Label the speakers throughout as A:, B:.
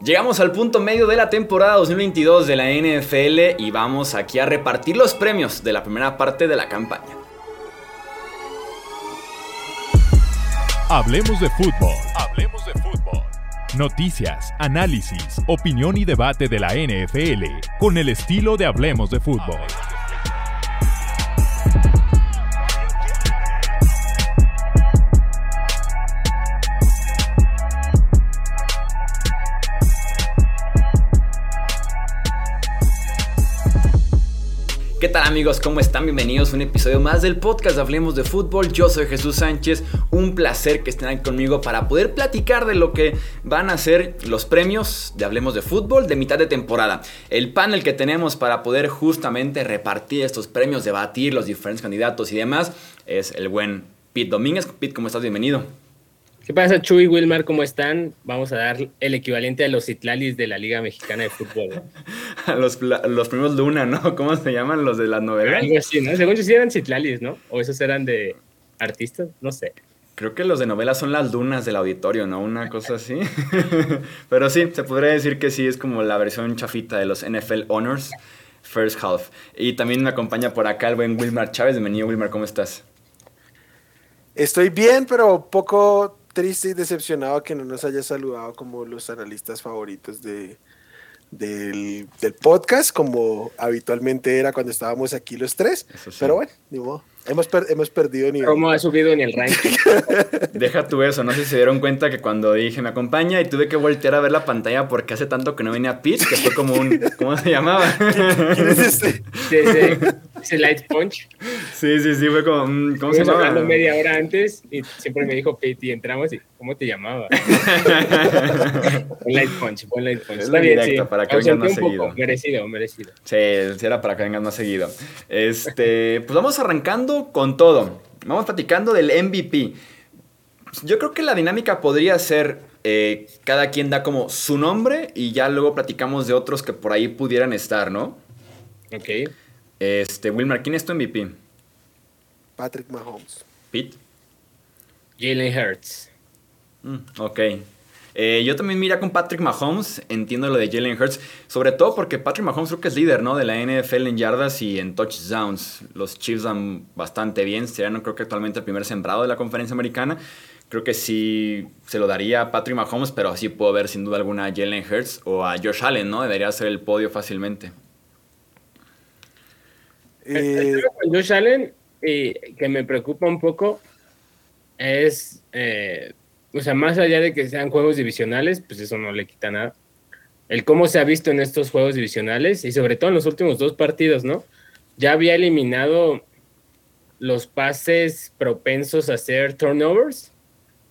A: Llegamos al punto medio de la temporada 2022 de la NFL y vamos aquí a repartir los premios de la primera parte de la campaña.
B: Hablemos de fútbol. Hablemos de fútbol. Noticias, análisis, opinión y debate de la NFL con el estilo de Hablemos de fútbol.
A: Amigos? ¿Cómo están? Bienvenidos a un episodio más del podcast Hablemos de Fútbol. Yo soy Jesús Sánchez. Un placer que estén aquí conmigo para poder platicar de lo que van a ser los premios de Hablemos de Fútbol de mitad de temporada. El panel que tenemos para poder justamente repartir estos premios, debatir los diferentes candidatos y demás es el buen Pete Domínguez. Pete, ¿cómo estás? Bienvenido.
C: ¿Qué pasa, Chuy, Wilmar? ¿Cómo están? Vamos a dar el equivalente a los Citlalis de la Liga Mexicana de Fútbol.
A: los, los primos Luna, ¿no? ¿Cómo se llaman los de las novelas?
C: Algo así, ¿no? Según yo sí eran Citlalis, ¿no? O esos eran de artistas, no sé.
A: Creo que los de novelas son las lunas del auditorio, ¿no? Una cosa así. Pero sí, se podría decir que sí, es como la versión chafita de los NFL Honors First Half. Y también me acompaña por acá el buen Wilmar Chávez. Bienvenido, Wilmar, ¿cómo estás?
D: Estoy bien, pero poco triste y decepcionado que no nos haya saludado como los analistas favoritos de, del, podcast, como habitualmente era cuando estábamos aquí los tres. Pero bueno, ni modo. Hemos, hemos perdido
C: nivel. ¿Cómo ha subido en el ranking?
A: Deja tú eso, no sé si se dieron cuenta que cuando dije me acompaña y tuve que voltear a ver la pantalla porque hace tanto que no venía Pete, que fue como un. ¿Cómo se llamaba?
D: ¿Quién, es este?
C: Ese Light Punch.
A: Sí, sí, sí, fue como. Mm, ¿Cómo se llamaba?
C: hablando media hora antes y siempre me dijo Pete y entramos y ¿cómo te llamaba? un Light Punch, un Light Punch.
A: Está bien, sí. Para que vengas más seguido.
C: Merecido, merecido.
A: Sí, era para que vengas más seguido. Este, pues vamos arrancando con todo. Vamos platicando del MVP. Yo creo que la dinámica podría ser eh, cada quien da como su nombre y ya luego platicamos de otros que por ahí pudieran estar, ¿no?
C: Ok.
A: Este, Wilmar, ¿quién es tu MVP?
D: Patrick Mahomes.
A: Pete.
C: Jalen Hurts.
A: Mm, ok. Eh, yo también mira con Patrick Mahomes, entiendo lo de Jalen Hurts, sobre todo porque Patrick Mahomes creo que es líder, ¿no? De la NFL en yardas y en touchdowns. Los Chiefs dan bastante bien, serían creo que actualmente el primer sembrado de la conferencia americana. Creo que sí se lo daría a Patrick Mahomes, pero así puedo ver sin duda alguna a Jalen Hurts o a Josh Allen, ¿no? Debería ser el podio fácilmente.
C: Eh, Josh Allen, que me preocupa un poco, es eh, o sea, más allá de que sean juegos divisionales, pues eso no le quita nada. El cómo se ha visto en estos juegos divisionales y sobre todo en los últimos dos partidos, ¿no? Ya había eliminado los pases propensos a hacer turnovers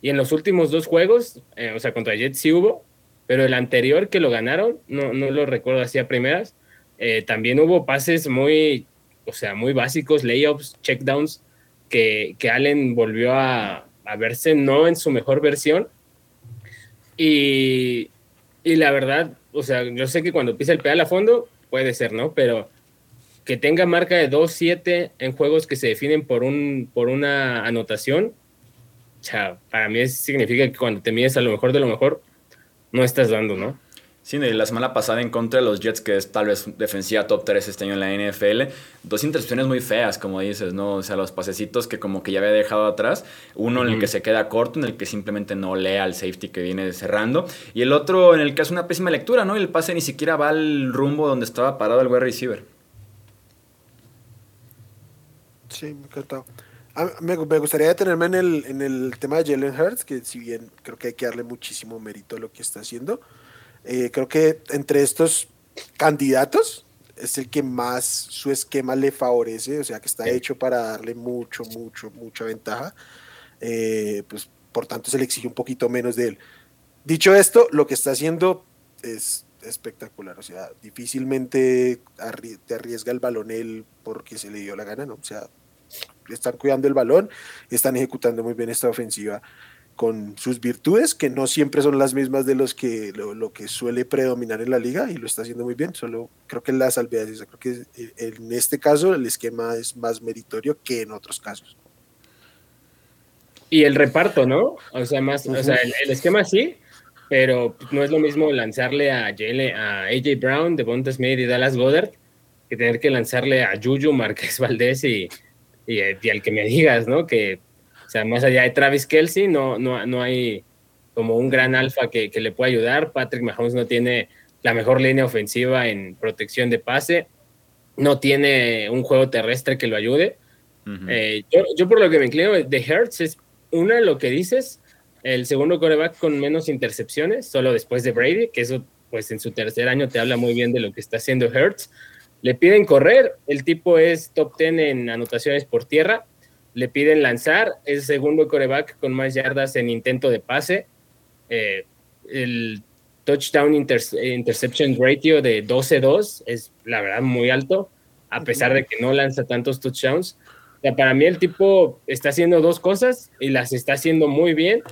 C: y en los últimos dos juegos, eh, o sea, contra Jets sí hubo, pero el anterior que lo ganaron, no, no lo recuerdo así a primeras, eh, también hubo pases muy, o sea, muy básicos, layups, checkdowns, que, que Allen volvió a, a verse no en su mejor versión. Y, y la verdad, o sea, yo sé que cuando pisa el pedal a fondo, puede ser, ¿no? Pero que tenga marca de 2-7 en juegos que se definen por, un, por una anotación, o para mí significa que cuando te mides a lo mejor de lo mejor, no estás dando, ¿no?
A: Sí, la semana pasada en contra de los Jets, que es tal vez defensiva top 3 este año en la NFL, dos intercepciones muy feas, como dices, ¿no? O sea, los pasecitos que como que ya había dejado atrás, uno en el que se queda corto, en el que simplemente no lee al safety que viene cerrando, y el otro en el que hace una pésima lectura, ¿no? el pase ni siquiera va al rumbo donde estaba parado el wide receiver.
D: Sí, me encantado. Me, me, gustaría detenerme en el, en el tema de Jalen Hurts, que si bien creo que hay que darle muchísimo mérito a lo que está haciendo, eh, creo que entre estos candidatos es el que más su esquema le favorece, o sea que está hecho para darle mucho, mucho, mucha ventaja. Eh, pues por tanto se le exige un poquito menos de él. Dicho esto, lo que está haciendo es espectacular, o sea, difícilmente te arriesga el balón él porque se le dio la gana, ¿no? O sea, están cuidando el balón, están ejecutando muy bien esta ofensiva con sus virtudes, que no siempre son las mismas de los que lo, que suele predominar en la liga, y lo está haciendo muy bien. Solo creo que la salvedad es creo que eh, en este caso el esquema es más meritorio que en otros casos.
C: Y el reparto, ¿no? O sea, más, o sea, el, esquema sí, pero no es lo mismo lanzarle a, a AJ Brown, Devonta Smith y Dallas Goddard que tener que lanzarle a Juju, Marqués Valdés y, y, al que me digas, ¿no? Que, o sea, más allá de Travis Kelsey, no, no, no hay como un gran alfa que, que le pueda ayudar. Patrick Mahomes no tiene la mejor línea ofensiva en protección de pase, no tiene un juego terrestre que lo ayude. Eh, yo, yo, por lo que me inclino de Hertz es una, lo que dices, el segundo coreback con menos intercepciones, solo después de Brady, que eso pues en su tercer año te habla muy bien de lo que está haciendo Hertz. Le piden correr, el tipo es top 10 en anotaciones por tierra, le piden lanzar, es segundo coreback con más yardas en intento de pase. Eh, el touchdown interception ratio de 12-2 es la verdad muy alto, a pesar de que no lanza tantos touchdowns. para mí el tipo está haciendo dos cosas y las está haciendo muy bien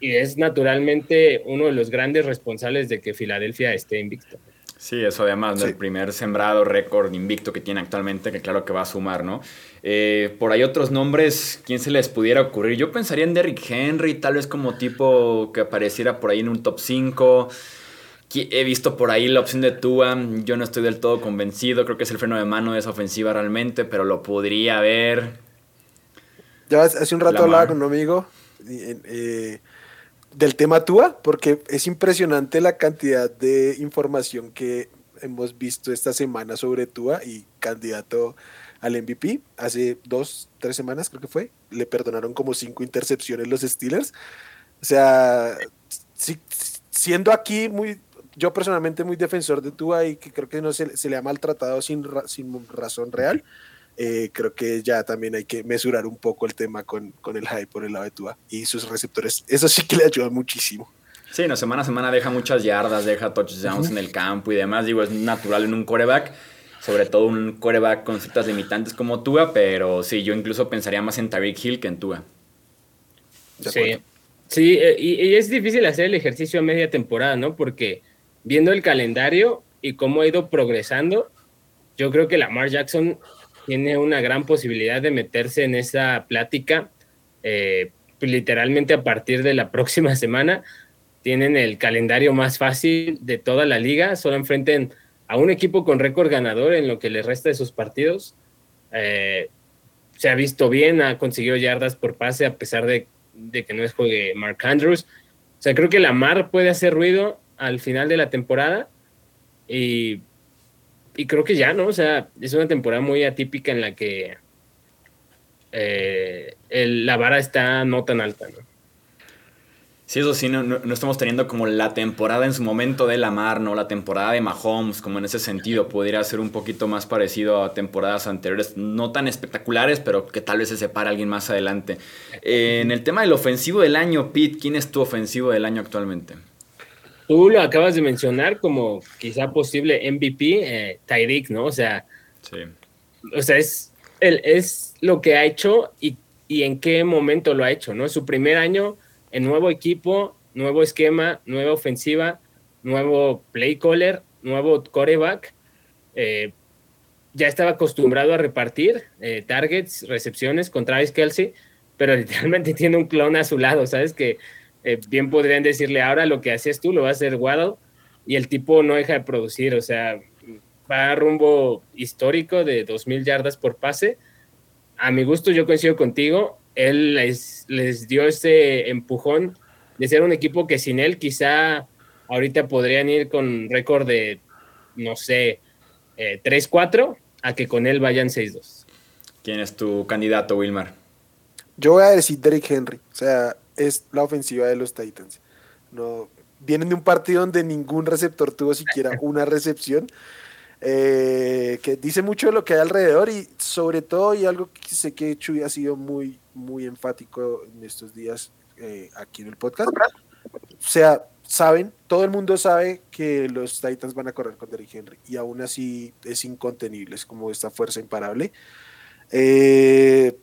C: y es naturalmente uno de los grandes responsables de que Filadelfia esté invicto.
A: Sí, eso además del primer sembrado récord invicto que tiene actualmente, que claro que va a sumar, ¿no? Eh, por ahí otros nombres, ¿quién se les pudiera ocurrir? Yo pensaría en Derrick Henry, tal vez como tipo que apareciera por ahí en un top 5. He visto por ahí la opción de Tua, yo no estoy del todo convencido, creo que es el freno de mano de esa ofensiva realmente, pero lo podría ver.
D: Ya hace un rato hablaba con un amigo eh, del tema Tua, porque es impresionante la cantidad de información que hemos visto esta semana sobre Tua y candidato al MVP. Hace dos, tres semanas creo que fue, le perdonaron como cinco intercepciones los Steelers. O sea, siendo aquí muy, yo personalmente muy defensor de Tua y que creo que no se, le ha maltratado sin, sin razón real. Eh, creo que ya también hay que mesurar un poco el tema con, con el hype por el lado de Tua y sus receptores. Eso sí que le ayuda muchísimo.
A: Sí, no, semana a semana deja muchas yardas, deja touchdowns en el campo y demás. Digo, es natural en un coreback, sobre todo un coreback con ciertas limitantes como Tua, pero sí, yo incluso pensaría más en Tariq Hill que en Tua.
C: Sí, sí eh, y, y, es difícil hacer el ejercicio a media temporada, ¿no? Porque viendo el calendario y cómo ha ido progresando, yo creo que Lamar Jackson tiene una gran posibilidad de meterse en esa plática. Eh, literalmente a partir de la próxima semana tienen el calendario más fácil de toda la liga, solo enfrenten a un equipo con récord ganador en lo que les resta de sus partidos. Eh, se ha visto bien, ha conseguido yardas por pase a pesar de, de, que no es juegue Mark Andrews. O sea, creo que Lamar puede hacer ruido al final de la temporada y y creo que ya, ¿no? O sea, es una temporada muy atípica en la que eh, la vara está no tan alta, ¿no?
A: Sí, eso sí, no, estamos teniendo como la temporada en su momento de Lamar, ¿no? La temporada de Mahomes, como en ese sentido, podría ser un poquito más parecido a temporadas anteriores, no tan espectaculares, pero que tal vez se separe alguien más adelante. Eh, en el tema del ofensivo del año, Pete, ¿quién es tu ofensivo del año actualmente?
C: Tú lo acabas de mencionar como quizá posible MVP, eh, Tyreek, ¿no? O sea, o sea es, el, es lo que ha hecho y, y, en qué momento lo ha hecho, ¿no? Su primer año en nuevo equipo, nuevo esquema, nueva ofensiva, nuevo play caller, nuevo coreback. Eh, ya estaba acostumbrado a repartir eh, targets, recepciones con Travis Kelsey, pero literalmente tiene un clon a su lado, ¿sabes? Que eh, bien podrían decirle ahora lo que hacías tú lo va a hacer Waddle y el tipo no deja de producir, o sea, va a rumbo histórico de 2.000 yardas por pase. A mi gusto yo coincido contigo, él les, les dio ese empujón de ser un equipo que sin él quizá ahorita podrían ir con récord de, no sé, 3-4 eh, a que con él vayan 6-2.
A: ¿Quién es tu candidato, Wilmar?
D: Yo voy a decir Derrick Henry. O sea, es la ofensiva de los Titans. No, vienen de un partido donde ningún receptor tuvo siquiera una recepción. Eh, que dice mucho de lo que hay alrededor y sobre todo y algo que sé que Chuy ha sido muy muy enfático en estos días eh, aquí en el podcast o sea saben todo el mundo sabe que los Titans van a correr con Derrick Henry y aún así es incontenible es como esta fuerza imparable eh,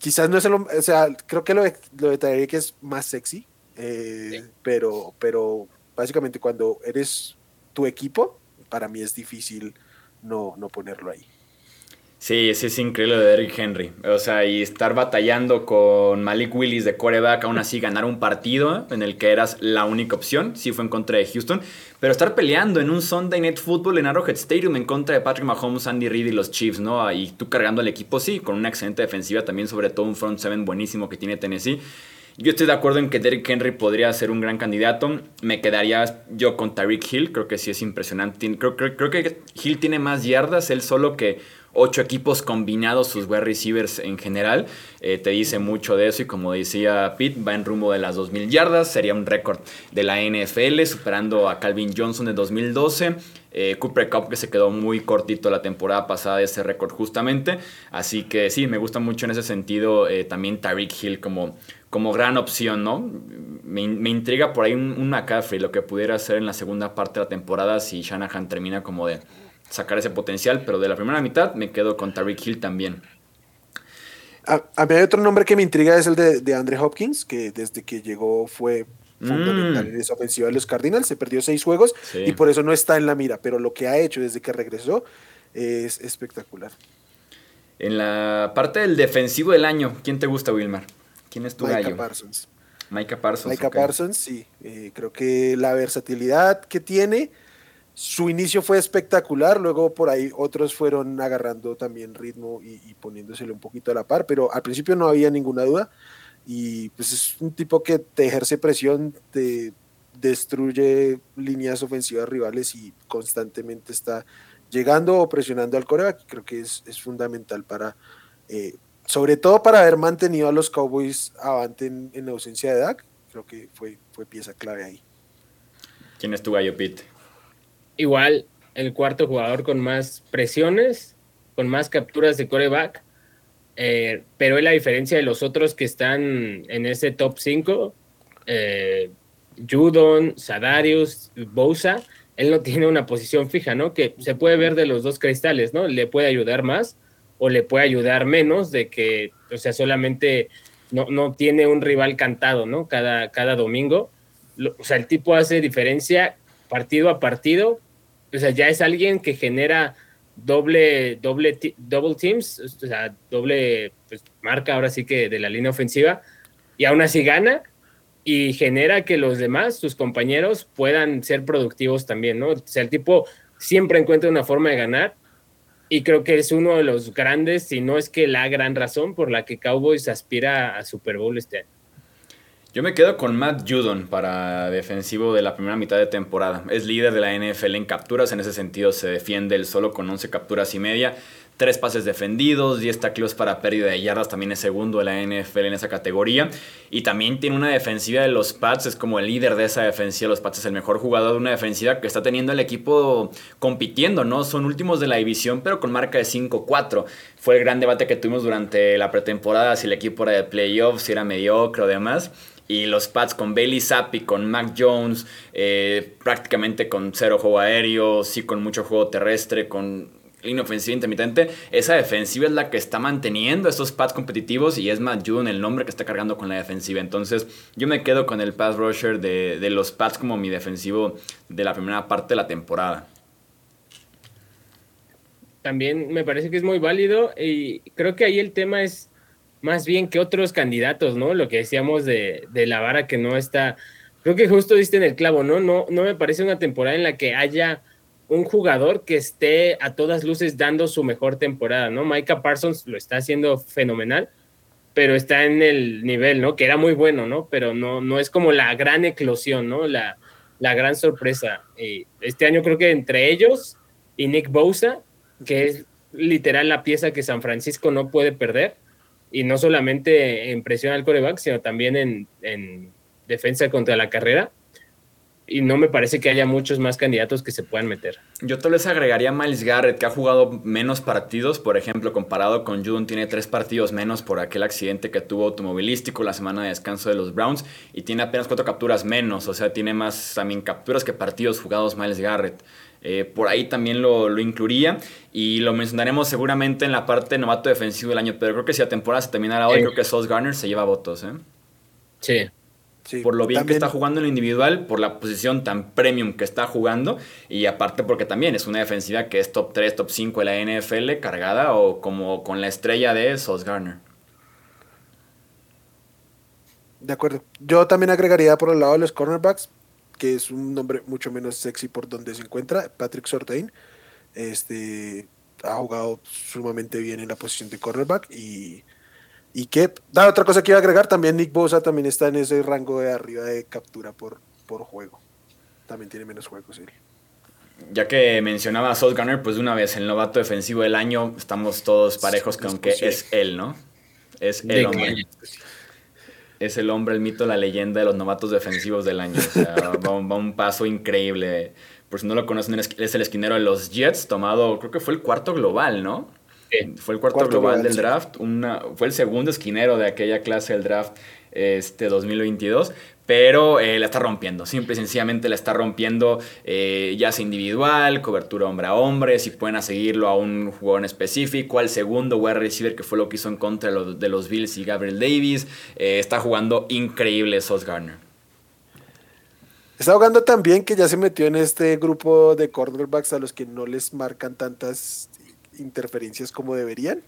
D: quizás no es lo, o sea, creo que lo de, lo de que es más sexy, eh, pero, pero básicamente cuando eres tu equipo, para mí es difícil no, no ponerlo ahí.
A: Sí, sí, es increíble de Derrick Henry. O sea, y estar batallando con Malik Willis de coreback, aún así ganar un partido en el que eras la única opción, sí fue en contra de Houston, pero estar peleando en un Sunday Night Football en Arrowhead Stadium en contra de Patrick Mahomes, Andy Reid y los Chiefs, ¿no? Y tú cargando al equipo, sí, con una excelente defensiva también, sobre todo un front seven buenísimo que tiene Tennessee. Yo estoy de acuerdo en que Derrick Henry podría ser un gran candidato. Me quedaría yo con Tyreek Hill. Creo que sí es impresionante. Creo, creo que Hill tiene más yardas, él solo que ocho equipos combinados, sus wide receivers en general. Eh, te dice mucho de eso y como decía Pete, va en rumbo de las 2.000 yardas. Sería un récord de la NFL, superando a Calvin Johnson de 2012. Eh, Cooper Cup que se quedó muy cortito la temporada pasada de ese récord justamente. Así que sí, me gusta mucho en ese sentido eh, también Tyreek Hill como, como gran opción, ¿no? Me, intriga por ahí un McCaffrey, lo que pudiera hacer en la segunda parte de la temporada si Shanahan termina como de sacar ese potencial, pero de la primera mitad me quedo con Tariq Hill también.
D: A, mí hay otro nombre que me intriga, es el de, de Andre Hopkins, que desde que llegó fue fundamental mm. en esa ofensiva de los Cardinals, se perdió seis juegos y por eso no está en la mira, pero lo que ha hecho desde que regresó es espectacular.
A: En la parte del defensivo del año, ¿quién te gusta, Wilmar? ¿Quién es tu
D: Micah Parsons.
A: Micah Parsons.
D: Micah Parsons, sí. Eh, creo que la versatilidad que tiene, su inicio fue espectacular, luego por ahí otros fueron agarrando también ritmo y, poniéndosele un poquito a la par, pero al principio no había ninguna duda y pues es un tipo que te ejerce presión, te destruye líneas ofensivas rivales y constantemente está llegando o presionando al coreback, creo que es, fundamental para, eh, sobre todo para haber mantenido a los Cowboys avante en, ausencia de Dak, creo que fue, fue pieza clave ahí.
A: ¿Quién es tu gallo, Pete?
C: Igual el cuarto jugador con más presiones, con más capturas de coreback, eh, pero es la diferencia de los otros que están en ese top 5, eh, Judon, Sadarius, Bosa, él no tiene una posición fija, ¿no? Que se puede ver de los dos cristales, ¿no? Le puede ayudar más o le puede ayudar menos de que, o sea, solamente no, no tiene un rival cantado, ¿no? Cada, cada domingo. o sea, el tipo hace diferencia partido a partido. O sea, ya es alguien que genera doble, doble, double teams, o sea, doble pues, marca ahora sí que de la línea ofensiva, y aún así gana y genera que los demás, sus compañeros, puedan ser productivos también, ¿no? O sea, el tipo siempre encuentra una forma de ganar y creo que es uno de los grandes, si no es que la gran razón por la que Cowboys aspira a Super Bowl este año.
A: Yo me quedo con Matt Judon para defensivo de la primera mitad de temporada. Es líder de la NFL en capturas, en ese sentido se defiende él solo con 11 capturas y media. Tres pases defendidos, 10 tacleos para pérdida de yardas, también es segundo de la NFL en esa categoría. Y también tiene una defensiva de los Pats, es como el líder de esa defensiva. Los Pats es el mejor jugador de una defensiva que está teniendo el equipo compitiendo, ¿no? Son últimos de la división, pero con marca de 5-4. Fue el gran debate que tuvimos durante la pretemporada, si el equipo era de playoffs, si era mediocre o demás y los Pats con Bailey Zappi, con Mac Jones, eh, prácticamente con cero juego aéreo, sí con mucho juego terrestre, con línea ofensiva intermitente, esa defensiva es la que está manteniendo estos Pats competitivos y es Matt Judon el nombre que está cargando con la defensiva. Entonces yo me quedo con el pass rusher de, de los Pats como mi defensivo de la primera parte de la temporada.
C: También me parece que es muy válido y creo que ahí el tema es más bien que otros candidatos, ¿no? Lo que decíamos de, la vara que no está. Creo que justo diste en el clavo, ¿no? No, no me parece una temporada en la que haya un jugador que esté a todas luces dando su mejor temporada, ¿no? Micah Parsons lo está haciendo fenomenal, pero está en el nivel, ¿no? Que era muy bueno, ¿no? Pero no, no es como la gran eclosión, ¿no? La, la gran sorpresa. este año creo que entre ellos y Nick Bosa, que es literal la pieza que San Francisco no puede perder, y no solamente en presión al coreback, sino también en, defensa contra la carrera. Y no me parece que haya muchos más candidatos que se puedan meter.
A: Yo tal vez agregaría a Miles Garrett, que ha jugado menos partidos. Por ejemplo, comparado con Judon, tiene tres partidos menos por aquel accidente que tuvo automovilístico la semana de descanso de los Browns. Y tiene apenas cuatro capturas menos. O sea, tiene más también capturas que partidos jugados Miles Garrett. Eh, por ahí también lo, lo, incluiría y lo mencionaremos seguramente en la parte novato defensivo del año, pero creo que si la temporada se terminara hoy, creo que Sos Garner se lleva votos. ¿eh?
C: Sí.
A: por lo bien que está jugando en lo individual, por la posición tan premium que está jugando y aparte porque también es una defensiva que es top 3, top 5 de la NFL cargada o como con la estrella de Sos Garner.
D: De acuerdo. Yo también agregaría por el lado de los cornerbacks, que es un nombre mucho menos sexy por donde se encuentra, Patrick Sortain. Este ha jugado sumamente bien en la posición de cornerback y y que, da otra cosa que iba a agregar, también Nick Bosa también está en ese rango de arriba de captura por, por juego. También tiene menos juegos él.
A: Ya que mencionaba a Salt Gunner, pues de una vez, el novato defensivo del año, estamos todos parejos con que es él, ¿no? Es el hombre. Es el hombre, el mito, la leyenda de los novatos defensivos del año. O sea, va, va un paso increíble. Por si no lo conocen, es el esquinero de los Jets, tomado, creo que fue el cuarto global, ¿no? Fue el cuarto, global del draft, una, fue el segundo esquinero de aquella clase del draft este 2022, pero eh, la está rompiendo, simple y sencillamente la está rompiendo, eh, ya sea individual, cobertura hombre a hombre, si pueden seguirlo a un jugador específico, al segundo wide receiver que fue lo que hizo en contra de los, Bills y Gabriel Davis, eh, está jugando increíble Sos Garner.
D: Está jugando también que ya se metió en este grupo de cornerbacks a los que no les marcan tantas interferencias como deberían.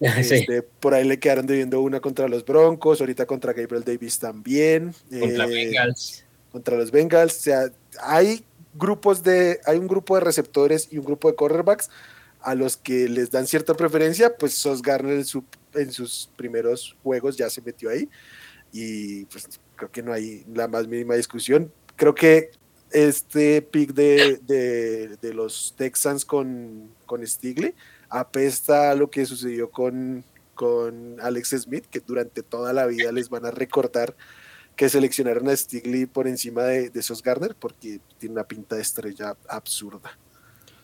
D: Este, por ahí le quedaron debiendo una contra los Broncos, ahorita contra Gabriel Davis también.
C: Contra eh, Bengals.
D: Contra los Bengals. O sea, hay grupos de, hay un grupo de receptores y un grupo de cornerbacks a los que les dan cierta preferencia, pues Sos Garner en, en sus primeros juegos ya se metió ahí y pues creo que no hay la más mínima discusión. Creo que este pick de, de, los Texans con, con Stigley apesta a lo que sucedió con, con Alex Smith, que durante toda la vida les van a recordar que seleccionaron a Stigley por encima de, de Sos Garner porque tiene una pinta de estrella absurda.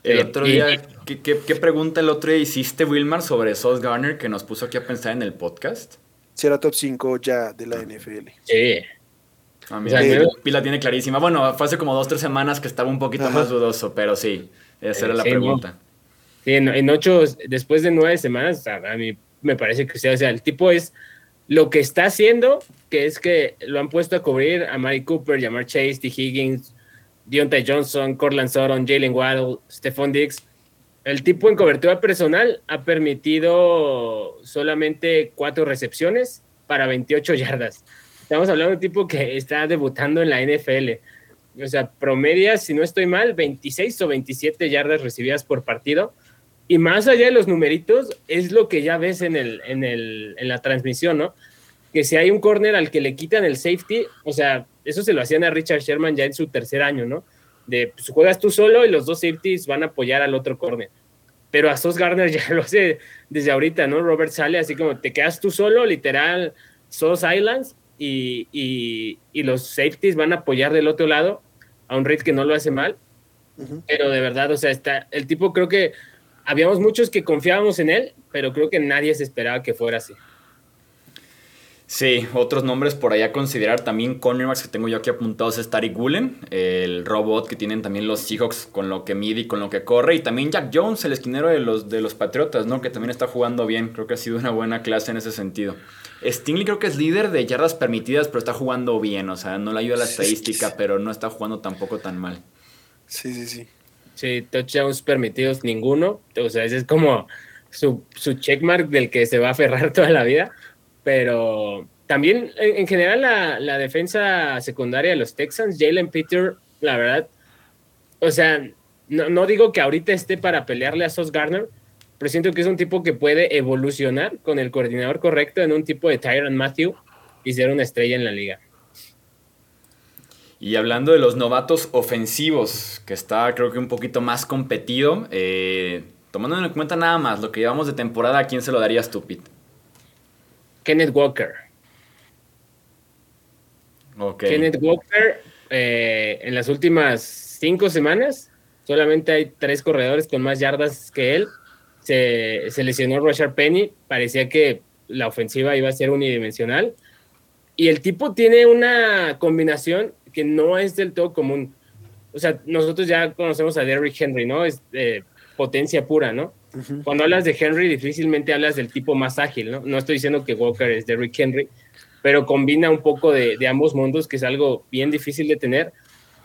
A: El otro día, ¿qué, qué, pregunta el otro día hiciste, Wilmar, sobre Sos Garner que nos puso aquí a pensar en el podcast?
D: Si era top 5 ya de la NFL.
C: Sí.
A: A mí Pila tiene clarísima. Bueno, fue hace como dos, tres semanas que estaba un poquito más dudoso, pero sí, esa era la pregunta.
C: Sí, en, ocho, después de nueve semanas, a mí me parece que o sea, el tipo es lo que está haciendo, que es que lo han puesto a cubrir a Mari Cooper, Jamar Chase, T. Higgins, Deontay Johnson, Cortland Sutton, Jalen Waddle, Stephon Diggs. El tipo en cobertura personal ha permitido solamente cuatro recepciones para 28 yardas. Estamos hablando de un tipo que está debutando en la NFL. O sea, promedia, si no estoy mal, 26 o 27 yardas recibidas por partido. Y más allá de los numeritos, es lo que ya ves en, el, en, el, en la transmisión, ¿no? Que si hay un corner al que le quitan el safety, o sea, eso se lo hacían a Richard Sherman ya en su tercer año, ¿no? De pues, juegas tú solo y los dos safeties van a apoyar al otro corner. Pero a Sos Garner ya lo hace desde ahorita, ¿no? Robert sale así como te quedas tú solo, literal, Sos Islands, y, los safeties van a apoyar del otro lado a un Reed que no lo hace mal. Pero de verdad, o sea, está, el tipo creo que habíamos muchos que confiábamos en él, pero creo que nadie se esperaba que fuera así.
A: Sí, otros nombres por allá a considerar también cornerbacks que tengo yo aquí apuntados es Tariq Gulen, el robot que tienen también los Seahawks con lo que mide y con lo que corre, y también Jack Jones, el esquinero de los, de los Patriotas, ¿no? que también está jugando bien, creo que ha sido una buena clase en ese sentido. Stingley creo que es líder de yardas permitidas, pero está jugando bien, o sea, no le ayuda la estadística, pero no está jugando tampoco tan mal.
D: Sí, sí, sí.
C: Sí, touchdowns permitidos ninguno, o sea, ese es como su, su checkmark del que se va a aferrar toda la vida pero también en, general la, defensa secundaria de los Texans, Jalen Peter, la verdad, o sea, no, digo que ahorita esté para pelearle a Sos Garner, pero siento que es un tipo que puede evolucionar con el coordinador correcto en un tipo de Tyron Matthew y ser una estrella en la liga.
A: Y hablando de los novatos ofensivos, que está creo que un poquito más competido, eh, tomando en cuenta nada más lo que llevamos de temporada, ¿a quién se lo darías tú, Pete?
C: Kenneth Walker. Kenneth Walker, eh, en las últimas cinco semanas, solamente hay tres corredores con más yardas que él. Se, lesionó Roger Penny, parecía que la ofensiva iba a ser unidimensional. Y el tipo tiene una combinación que no es del todo común. O sea, nosotros ya conocemos a Derrick Henry, ¿no? Es eh, potencia pura, ¿no? Cuando hablas de Henry, difícilmente hablas del tipo más ágil, ¿no? No estoy diciendo que Walker es Derrick Henry, pero combina un poco de, de ambos mundos, que es algo bien difícil de tener.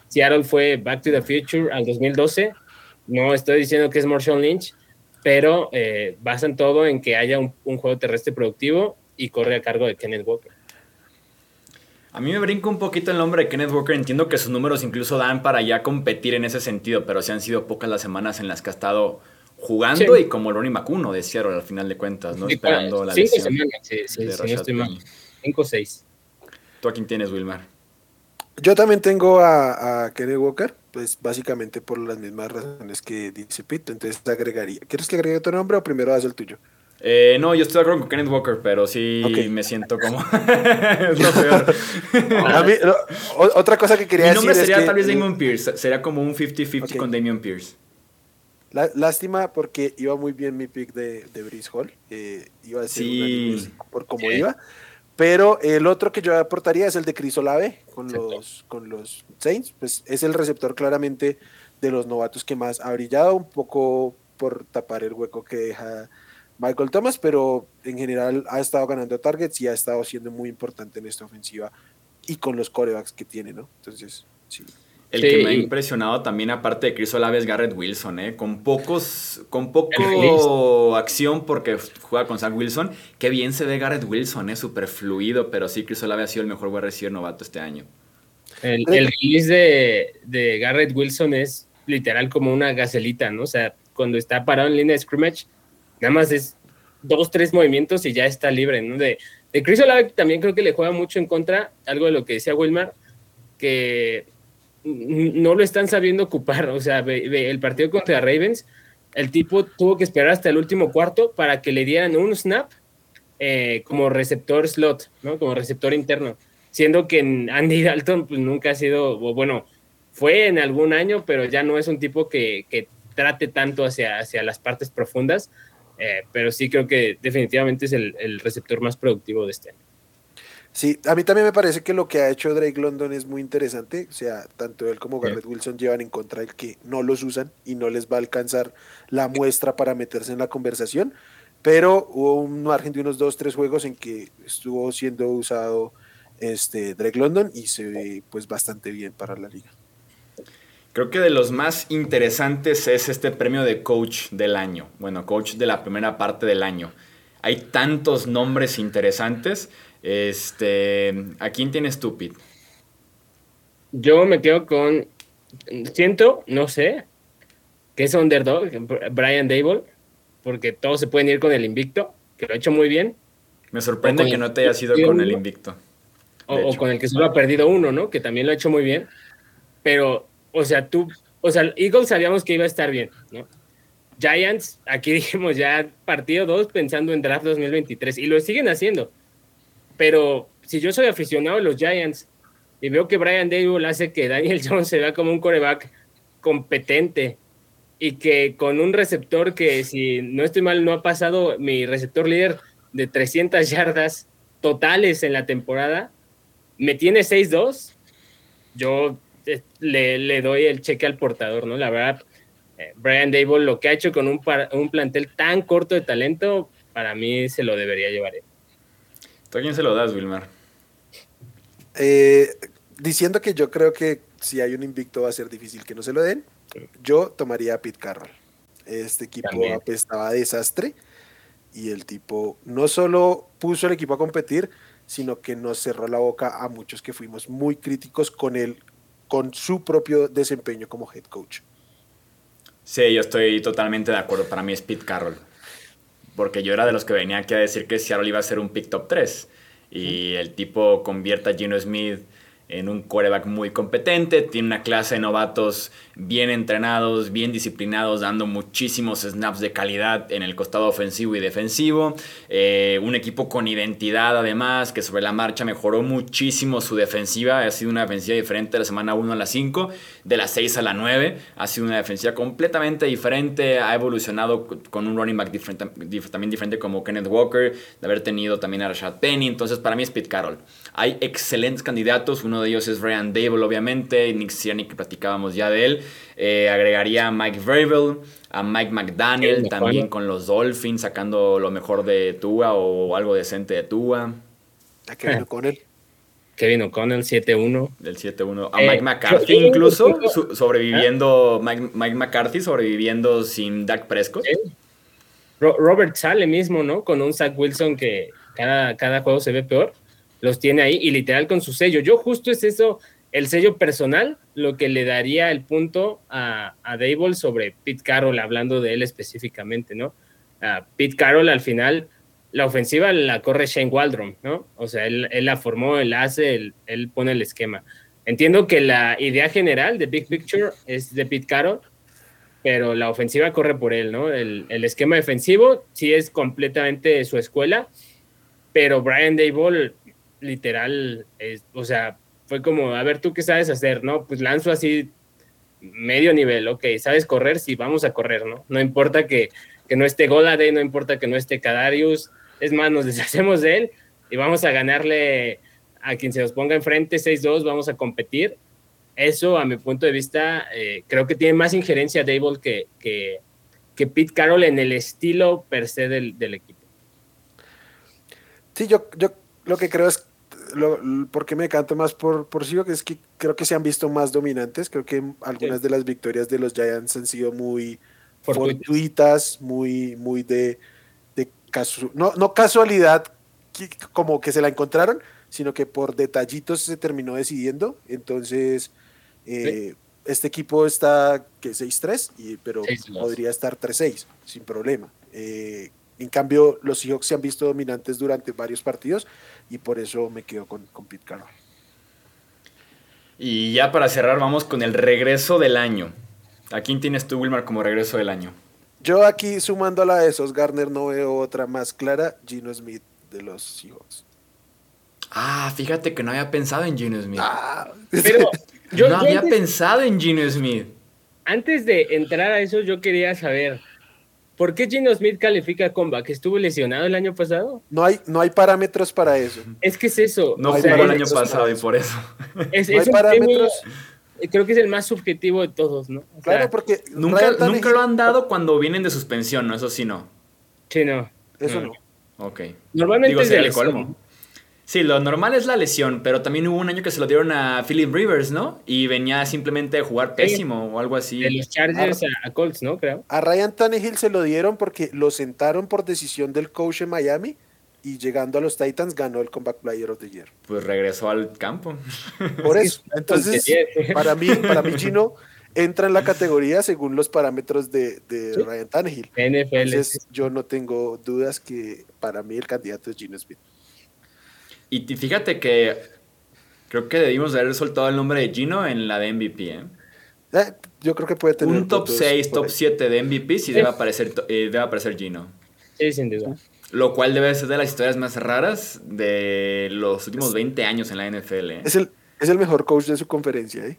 C: Seattle fue Back to the Future al 2012. No estoy diciendo que es Marshall Lynch, pero eh, basan todo en que haya un, un, juego terrestre productivo y corre a cargo de Kenneth Walker.
A: A mí me brinca un poquito el nombre de Kenneth Walker. Entiendo que sus números incluso dan para ya competir en ese sentido, pero sí han sido pocas las semanas en las que ha estado jugando sí. y como Ronnie Macuno de Seattle al final de cuentas, ¿no?
C: Sí,
A: Esperando la
C: cinco
A: lesión
C: semanas, sí, sí,
A: de
C: sí, estoy mal. Cinco o seis.
A: ¿Tú a quién tienes, Wilmar?
D: Yo también tengo a, a Kenneth Walker, pues básicamente por las mismas razones que dice Pete, entonces agregaría. ¿Quieres que agregue tu nombre o primero haz el tuyo?
A: Eh, no, yo estoy de acuerdo con Kenneth Walker, pero sí me siento como. es lo peor.
D: A mí, otra cosa que quería
A: Mi
D: decir
A: nombre
D: es
A: sería
D: que,
A: tal vez Damon Pierce. Sería como un 50-50
D: Ok.
A: con Damian Pierce.
D: lá- lástima porque iba muy bien mi pick de, de Breeze Hall, eh, iba a ser
A: Sí.
D: unánime por cómo
C: Sí.
D: iba, pero el otro que yo aportaría es el de Chris Olave con los, con los Saints, pues es el receptor claramente de los novatos que más ha brillado, un poco por tapar el hueco que deja Michael Thomas, pero en general ha estado ganando targets y ha estado siendo muy importante en esta ofensiva y con los corebacks que tiene, ¿no? Entonces, sí.
A: El
C: Sí,
A: que me ha impresionado también, aparte de Chris Olave, es Garrett Wilson, ¿eh? Con pocos, con poco acción porque juega con Zach Wilson. Qué bien se ve Garrett Wilson, ¿eh? Súper fluido, pero sí, Chris Olave ha sido el mejor wide receiver novato este año.
C: El, el release de, de Garrett Wilson es literal como una gacelita, ¿no? O sea, cuando está parado en línea de scrimmage, nada más es dos, tres movimientos y ya está libre, ¿no? De, de Chris Olave también creo que le juega mucho en contra, algo de lo que decía Wilmar, que no lo están sabiendo ocupar. O sea, el partido contra Ravens, el tipo tuvo que esperar hasta el último cuarto para que le dieran un snap eh, como receptor slot, ¿no? Como receptor interno. Siendo que Andy Dalton pues, nunca ha sido, bueno, fue en algún año, pero ya no es un tipo que, que trate tanto hacia, hacia las partes profundas. Eh, pero sí creo que definitivamente es el, el receptor más productivo de este año.
D: Sí, a mí también me parece que lo que ha hecho Drake London es muy interesante. O sea, tanto él como Garrett Wilson llevan en contra el que no los usan y no les va a alcanzar la muestra para meterse en la conversación. Pero hubo un margen de unos dos, tres juegos en que estuvo siendo usado este Drake London y se ve pues bastante bien para la liga.
A: Creo que de los más interesantes es este premio de coach del año. Bueno, coach de la primera parte del año. Hay tantos nombres interesantes. Este, ¿a quién tienes tú, Pete?
C: Yo me quedo con, siento, no sé, que es underdog, Brian Dable, porque todos se pueden ir con el invicto, que lo ha hecho muy bien,
A: Me sorprende que no te hayas ido con el invicto.
C: o, con el que solo ha perdido uno, ¿no? Que también lo ha hecho muy bien, pero, o sea, tú, o sea, Eagles sabíamos que iba a estar bien, ¿no? Giants, aquí dijimos ya partido dos pensando en draft 2023 y lo siguen haciendo. Pero si yo soy aficionado de los Giants y veo que Brian Dable hace que Daniel Jones se vea como un coreback competente y que con un receptor que, si no estoy mal, no ha pasado mi receptor líder de 300 yardas totales en la temporada, me tiene 6-2, yo le, le doy el cheque al portador, ¿no? La verdad, eh, Brian Dable lo que ha hecho con un, par- un plantel tan corto de talento, para mí se lo debería llevar él.
A: ¿Tú a quién se lo das, Wilmar?
D: Eh, diciendo que yo creo que si hay un invicto va a ser difícil que no se lo den, yo tomaría a Pete Carroll. Este equipo
C: También.
D: apestaba a desastre y el tipo no solo puso el equipo a competir, sino que nos cerró la boca a muchos que fuimos muy críticos con él, con su propio desempeño como head coach.
A: Sí, yo estoy totalmente de acuerdo. Para mí es Pete Carroll. Porque yo era de los que venía aquí a decir que Seattle iba a ser un pick top 3. Y el tipo convierte a Gino Smith en un quarterback muy competente. Tiene una clase de novatos bien entrenados, bien disciplinados, dando muchísimos snaps de calidad en el costado ofensivo y defensivo. Eh, un equipo con identidad además, que sobre la marcha mejoró muchísimo su defensiva. Ha sido una defensiva diferente de la semana 1 a la 5, de la 6 a la 9. Ha sido una defensiva completamente diferente. Ha evolucionado con un running back también diferente como Kenneth Walker, de haber tenido también a Rashad Penny. Entonces, para mí es Pete Carroll. Hay excelentes candidatos. Uno de ellos es Ryan Dable, obviamente. Nick Sirianni, que platicábamos ya de él. Eh, agregaría a Mike Vrabel, a Mike McDaniel, también con los Dolphins, sacando lo mejor de Tua o algo decente de Tua.
D: A Kevin O'Connell.
C: Kevin O'Connell, 7-1.
A: Del 7-1. A Mike McCarthy incluso, sobreviviendo, Mike, Mike, McCarthy sobreviviendo sin Dak Prescott.
C: Robert Sale mismo, ¿no? Con un Zach Wilson que cada, cada juego se ve peor. Los tiene ahí y literal con su sello. Yo justo es eso, el sello personal, lo que le daría el punto a, a Dable sobre Pete Carroll, hablando de él específicamente, ¿no? A Pete Carroll al final la ofensiva la corre Shane Waldron, ¿no? O sea, él, la formó, él hace, él, pone el esquema. Entiendo que la idea general de Big Picture es de Pete Carroll, pero la ofensiva corre por él, ¿no? El, esquema defensivo sí es completamente su escuela, pero Brian Dayball, literal, o sea, fue como, a ver, ¿tú qué sabes hacer, no? Pues lanzo así medio nivel, ok, ¿sabes correr? Sí, vamos a correr, ¿no? No importa que, que no esté Golade, no importa que no esté Kadarius, es más, nos deshacemos de él y vamos a ganarle a quien se nos ponga enfrente 6-2, vamos a competir. Eso, a mi punto de vista, eh, creo que tiene más injerencia Dable que, que, que, Pete Carroll en el estilo per se del, equipo.
D: Sí, yo, yo lo que creo es, lo, porque me canto más por, por sí, que es que creo que se han visto más dominantes. Creo que algunas de las victorias de los Giants han sido muy fortuitas, muy, muy de, no, no casualidad como que se la encontraron, sino que por detallitos se terminó decidiendo. Entonces, eh, este equipo está que 6-3, pero podría estar 3-6 sin problema. Eh, en cambio, los Seahawks se han visto dominantes durante varios partidos y por eso me quedo con, con Pete Carroll.
A: Y ya para cerrar, vamos con el regreso del año. ¿A quién tienes tú, Wilmar, como regreso del año?
D: Yo aquí sumando a la de esos Garner no veo otra más clara, Gino Smith de los Seahawks.
A: Ah, fíjate que no había pensado en Gino Smith. Ah, pero yo no había pensado en Gino Smith.
C: Antes de entrar a eso, yo quería saber, ¿por qué Gino Smith califica comeback? ¿Estuvo lesionado el año pasado?
D: No hay, no hay parámetros para eso.
C: Es que es eso.
A: No jugó el año pasado y por eso.
C: Es, no hay parámetros creo que es el más subjetivo de todos, ¿no?
D: claro, porque
A: nunca, nunca lo han dado cuando vienen de suspensión, ¿no? Eso sí no.
C: Sí, no.
D: Eso no.
A: Ok.
C: Normalmente es el colmo.
A: Sí, lo normal es la lesión, pero también hubo un año que se lo dieron a Philip Rivers, ¿no? Y venía simplemente a jugar pésimo o algo así.
C: De los Chargers a, Colts, ¿no? Creo.
D: A Ryan Tannehill se lo dieron porque lo sentaron por decisión del coach en Miami y llegando a los Titans ganó el Comeback Player of the Year.
A: Pues regresó al campo.
D: Por eso. Entonces, para mí, para mí Gino entra en la categoría según los parámetros de, Ryan Tannehill. Entonces, yo no tengo dudas que para mí el candidato es Gino Smith.
A: Y fíjate que creo que debimos haber soltado el nombre de Gino en la de MVP, ¿eh?
D: Eh, yo creo que puede tener
A: un top 6, top 7 de MVP si debe aparecer, eh, debe aparecer Gino.
C: Sí, sin duda.
A: Lo cual debe ser de las historias más raras de los últimos 20 años en la NFL. ¿eh?
D: Es, el, es el mejor coach de su conferencia, ¿eh?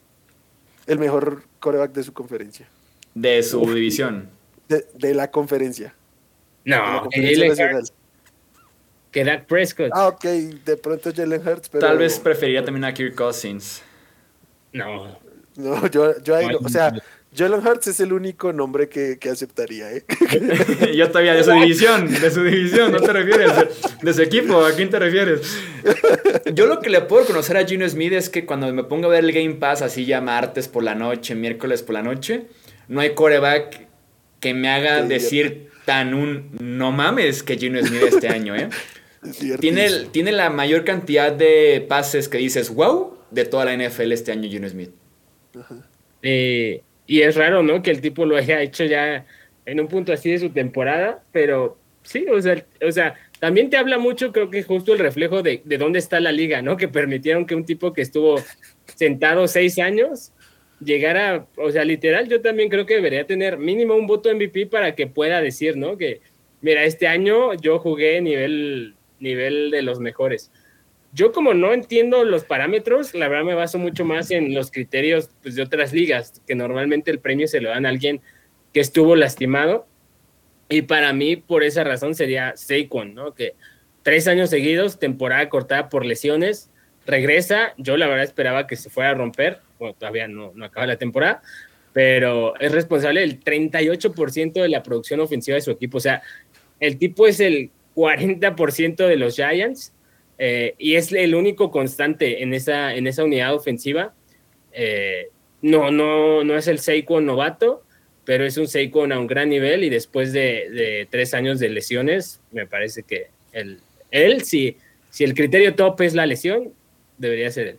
D: El mejor coreback de su conferencia.
A: De su división.
D: De, la conferencia.
C: No, que Dak Prescott.
D: Ah, ok, de pronto Jalen Hurts, pero...
A: Tal vez preferiría también a Kirk Cousins.
C: No.
D: No, yo, yo ahí no, o sea, Jalen Hurts es el único nombre que, aceptaría, ¿eh?
A: Yo todavía de su división, de su división, ¿no te refieres? De, su equipo, ¿a quién te refieres? Yo lo que le puedo conocer a Gino Smith es que cuando me pongo a ver el Game Pass así ya martes por la noche, miércoles por la noche, no hay coreback que me haga decir tan un no mames que Gino Smith este año, ¿eh? Tiene, tiene la mayor cantidad de pases que dices, wow, de toda la NFL este año Gino Smith.
C: Ajá. Eh, y es raro, ¿no? Que el tipo lo haya hecho ya en un punto así de su temporada, pero sí, o sea, o sea también te habla mucho, creo que justo el reflejo de, de dónde está la liga, ¿no? Que permitieron que un tipo que estuvo sentado seis años llegara, o sea, literal, yo también creo que debería tener mínimo un voto MVP para que pueda decir, ¿no? Que, mira, este año yo jugué nivel, nivel de los mejores. Yo como no entiendo los parámetros, la verdad me baso mucho más en los criterios pues, de otras ligas, que normalmente el premio se lo dan a alguien que estuvo lastimado. Y para mí, por esa razón, sería Saquon, ¿no? Que tres años seguidos, temporada cortada por lesiones, regresa. Yo la verdad esperaba que se fuera a romper. Bueno, todavía no, no acaba la temporada, pero es responsable del 38% de la producción ofensiva de su equipo. O sea, el tipo es el 40% de los Giants eh, y es el único constante en esa, en esa unidad ofensiva. Eh, no, no, no es el Saquon novato, pero es un Saquon a un gran nivel y después de, tres años de lesiones, me parece que él, él si, si el criterio top es la lesión, debería ser él.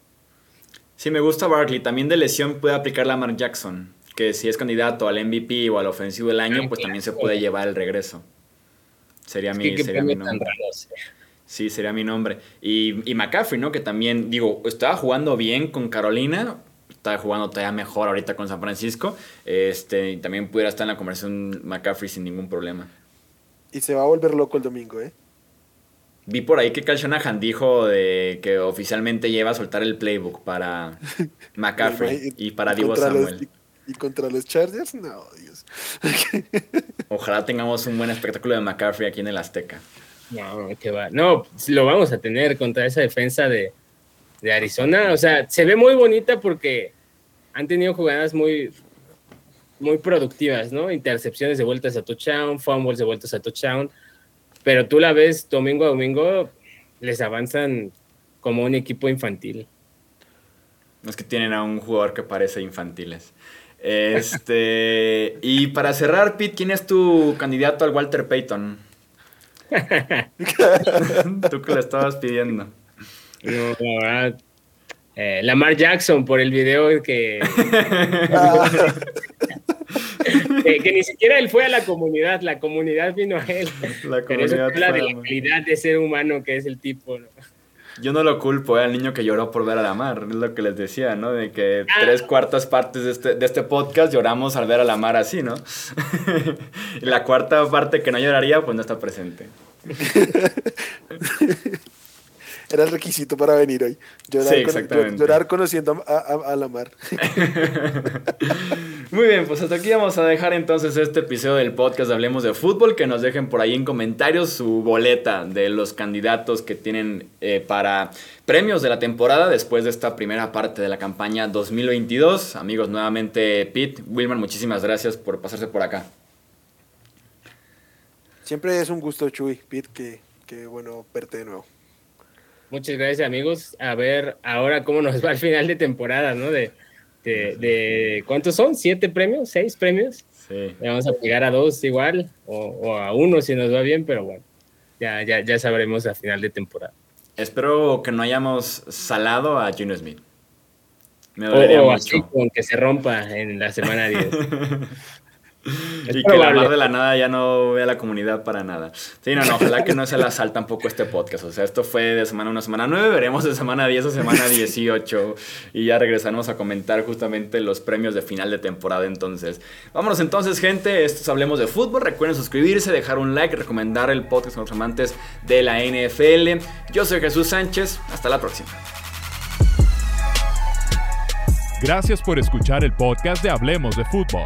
A: Sí, me gusta Barkley. También de lesión puede aplicar Lamar Jackson, que si es candidato al MVP o al ofensivo del año, pues también se puede llevar el regreso. Sería mi, sería mi nombre. Sí, sería mi nombre. Y, y McCaffrey, ¿no? Que también, digo, estaba jugando bien con Carolina, está jugando todavía mejor ahorita con San Francisco. Este, y también pudiera estar en la conversación McCaffrey sin ningún problema.
D: Y se va a volver loco el domingo, ¿eh?
A: Vi por ahí que Cal Shanahan dijo de que oficialmente lleva a soltar el playbook para McCaffrey y, para Divo Samuel.
D: ¿Y contra los Chargers? No, Dios.
A: Ojalá tengamos un buen espectáculo de McCaffrey aquí en el Azteca.
C: No, que va. No, lo vamos a tener contra esa defensa de, de Arizona. O sea, se ve muy bonita porque han tenido jugadas muy, muy productivas, ¿no? Intercepciones de vueltas a touchdown, fumbles de vueltas a touchdown. Pero tú la ves domingo a domingo, les avanzan como un equipo infantil.
A: Es que tienen a un jugador que parece infantiles. Este, y para cerrar, Pete, ¿quién es tu candidato al Walter Payton? Tú que lo estabas pidiendo.
C: No, eh, Lamar Jackson por el video que, que, ni siquiera él fue a la comunidad, la comunidad vino a él. La Pero eso habla de la calidad de ser humano que es el tipo.
A: Yo no lo culpo, eh, al niño que lloró por ver a Lamar, es lo que les decía, ¿no? De que ah. tres cuartas partes de este, de este podcast lloramos al ver a Lamar así, ¿no? y la cuarta parte que no lloraría, pues no está presente.
D: Era el requisito para venir hoy. Llorar, conociendo a, la mar.
A: Muy bien, pues hasta aquí vamos a dejar entonces este episodio del podcast Hablemos de Fútbol. Que nos dejen por ahí en comentarios su boleta de los candidatos que tienen eh, para premios de la temporada después de esta primera parte de la campaña 2022. Amigos, nuevamente Pete, Wilmer, muchísimas gracias por pasarse por acá.
D: Siempre es un gusto, Chuy, Pete, que, que bueno verte de nuevo.
C: Muchas gracias, amigos. A ver ahora cómo nos va al final de temporada, ¿no? De, de, ¿cuántos son? ¿Siete premios? ¿Seis premios? Sí. vamos a llegar a dos igual, o, a uno si nos va bien, pero bueno, ya, ya, ya sabremos a final de temporada.
A: Espero que no hayamos salado a Junior Smith.
C: Me dolería mucho. con que se rompa en la semana 10.
A: y que la mar de la nada ya no vea la comunidad para nada. Sí, no, no, ojalá que no se la sal tampoco este podcast. O sea, esto fue de semana 1 semana 9, veremos de semana 10 a semana 18 y ya regresaremos a comentar justamente los premios de final de temporada entonces. Vámonos entonces, gente, estos hablemos de fútbol. Recuerden suscribirse, dejar un like, recomendar el podcast a los amantes de la NFL. Yo soy Jesús Sánchez, hasta la próxima.
B: Gracias por escuchar el podcast de Hablemos de Fútbol.